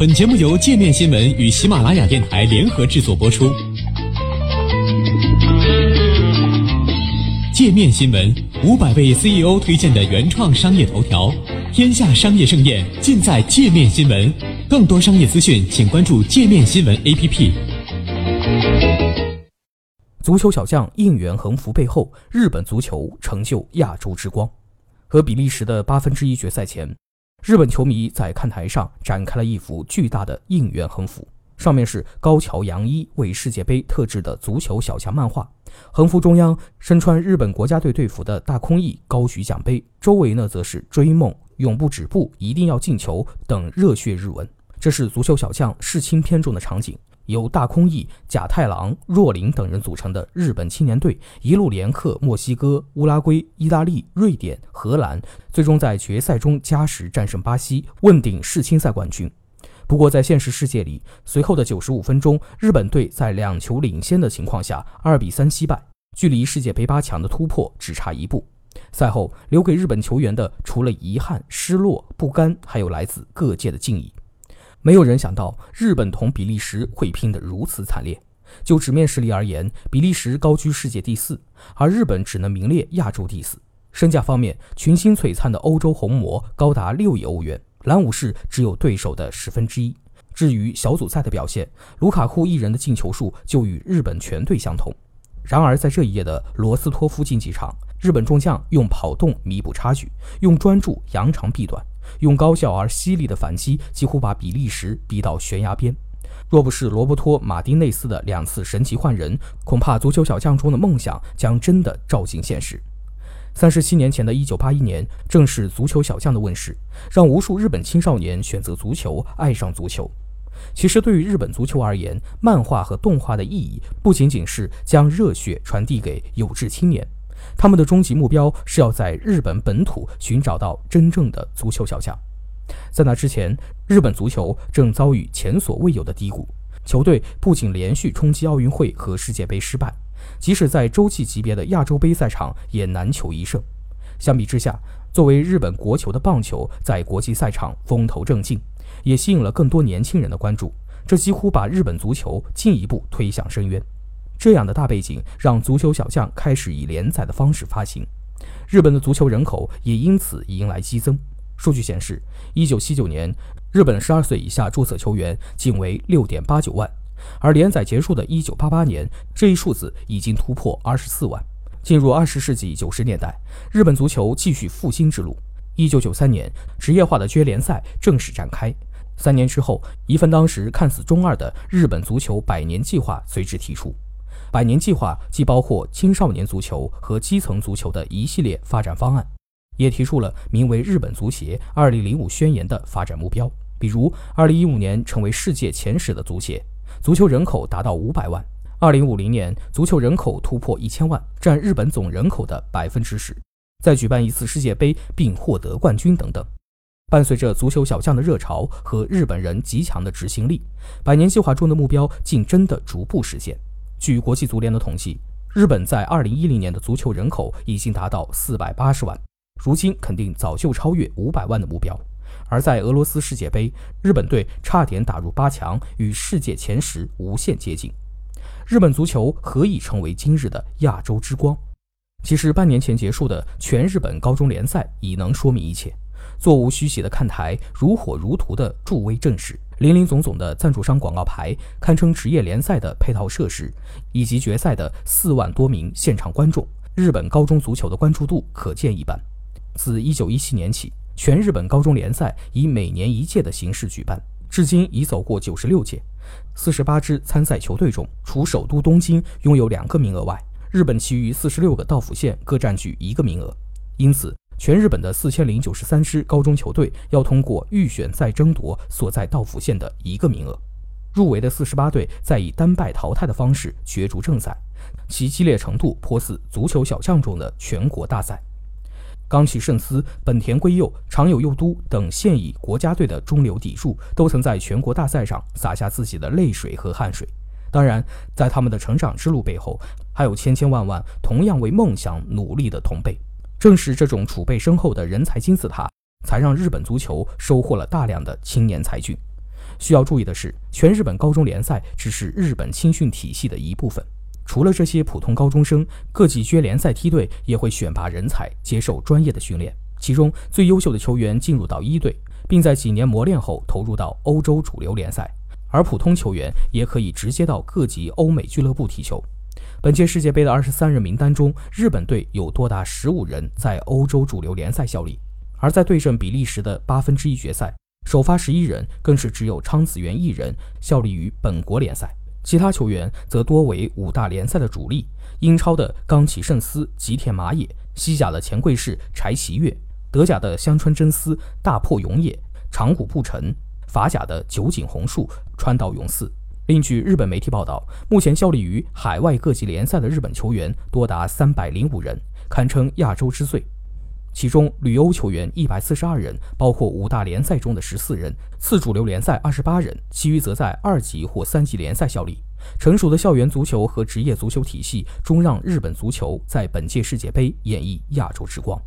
本节目由界面新闻与喜马拉雅电台联合制作播出。界面新闻五百位 CEO 推荐的原创商业头条，天下商业盛宴尽在界面新闻。更多商业资讯，请关注界面新闻 APP。足球小将应援横幅背后，日本足球成就亚洲之光。和比利时的八分之一决赛前。日本球迷在看台上展开了一幅巨大的应援横幅，上面是高桥洋一为世界杯特制的足球小将漫画。横幅中央身穿日本国家队队服的大空翼高举奖杯，周围呢则是“追梦”“永不止步”“一定要进球”等热血日文。这是足球小将世青篇中的场景。由大空翼、甲太郎、若林等人组成的日本青年队，一路连克墨西哥、乌拉圭、意大利、瑞典、荷兰，最终在决赛中加时战胜巴西，问鼎世青赛冠军。不过，在现实世界里，随后的九十五分钟，日本队在两球领先的情况下，二比三惜败，距离世界杯八强的突破只差一步。赛后留给日本球员的，除了遗憾、失落、不甘，还有来自各界的敬意。没有人想到日本同比利时会拼得如此惨烈。就纸面实力而言，比利时高居世界第四，而日本只能名列亚洲第四。身价方面，群星璀璨的欧洲红魔高达六亿欧元，蓝武士只有对手的十分之一。至于小组赛的表现，卢卡库一人的进球数就与日本全队相同。然而，在这一夜的罗斯托夫竞技场，日本众将用跑动弥补差距，用专注扬长避短。用高效而犀利的反击，几乎把比利时逼到悬崖边。若不是罗伯托·马丁内斯的两次神奇换人，恐怕足球小将中的梦想将真的照进现实。三十七年前的一九八一年，正是足球小将的问世，让无数日本青少年选择足球，爱上足球。其实，对于日本足球而言，漫画和动画的意义不仅仅是将热血传递给有志青年。他们的终极目标是要在日本本土寻找到真正的足球小将。在那之前，日本足球正遭遇前所未有的低谷，球队不仅连续冲击奥运会和世界杯失败，即使在洲际级别的亚洲杯赛场也难求一胜。相比之下，作为日本国球的棒球在国际赛场风头正劲，也吸引了更多年轻人的关注，这几乎把日本足球进一步推向深渊。这样的大背景让足球小将开始以连载的方式发行，日本的足球人口也因此迎来激增。数据显示，一九七九年，日本十二岁以下注册球员仅为六点八九万，而连载结束的一九八八年，这一数字已经突破二十四万。进入二十世纪九十年代，日本足球继续复兴之路。一九九三年，职业化的决联赛正式展开。三年之后，一份当时看似中二的日本足球百年计划随之提出。百年计划既包括青少年足球和基层足球的一系列发展方案，也提出了名为“日本足协2005宣言”的发展目标，比如2015年成为世界前十的足协，足球人口达到500万；2050年足球人口突破1000万，占日本总人口的百分之十；再举办一次世界杯并获得冠军等等。伴随着足球小将的热潮和日本人极强的执行力，百年计划中的目标竟真的逐步实现。据国际足联的统计，日本在二零一零年的足球人口已经达到四百八十万，如今肯定早就超越五百万的目标。而在俄罗斯世界杯，日本队差点打入八强，与世界前十无限接近。日本足球何以成为今日的亚洲之光？其实半年前结束的全日本高中联赛已能说明一切。座无虚席的看台，如火如荼的助威阵势。林林总总的赞助商广告牌，堪称职业联赛的配套设施，以及决赛的四万多名现场观众，日本高中足球的关注度可见一斑。自1917年起，全日本高中联赛以每年一届的形式举办，至今已走过96届。48支参赛球队中，除首都东京拥有两个名额外，日本其余46个道府县各占据一个名额。因此，全日本的四千零九十三支高中球队要通过预选赛争夺所在道府县的一个名额，入围的四十八队再以单败淘汰的方式角逐正赛，其激烈程度颇似足球小将中的全国大赛。冈崎慎司、本田圭佑、长友佑都等现役国家队的中流砥柱，都曾在全国大赛上洒下自己的泪水和汗水。当然，在他们的成长之路背后，还有千千万万同样为梦想努力的同辈。正是这种储备深厚的人才金字塔，才让日本足球收获了大量的青年才俊。需要注意的是，全日本高中联赛只是日本青训体系的一部分。除了这些普通高中生，各级区联赛梯队也会选拔人才，接受专业的训练。其中最优秀的球员进入到一队，并在几年磨练后投入到欧洲主流联赛，而普通球员也可以直接到各级欧美俱乐部踢球。本届世界杯的二十三人名单中，日本队有多达十五人在欧洲主流联赛效力，而在对阵比利时的八分之一决赛，首发十一人更是只有昌子元一人效力于本国联赛。其他球员则多为五大联赛的主力，英超的冈崎慎司、吉田麻也，西甲的前贵士柴崎岳，德甲的香川真司、大破永野、长谷部诚，法甲的酒井宏树、川岛永嗣。另据日本媒体报道，目前效力于海外各级联赛的日本球员多达三百零五人，堪称亚洲之最。其中旅欧球员一百四十二人，包括五大联赛中的十四人，次主流联赛二十八人，其余则在二级或三级联赛效力。成熟的校园足球和职业足球体系，终让日本足球在本届世界杯演绎亚洲之光。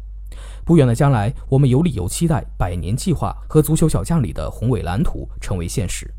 不远的将来，我们有理由期待百年计划和足球小将里的宏伟蓝图成为现实。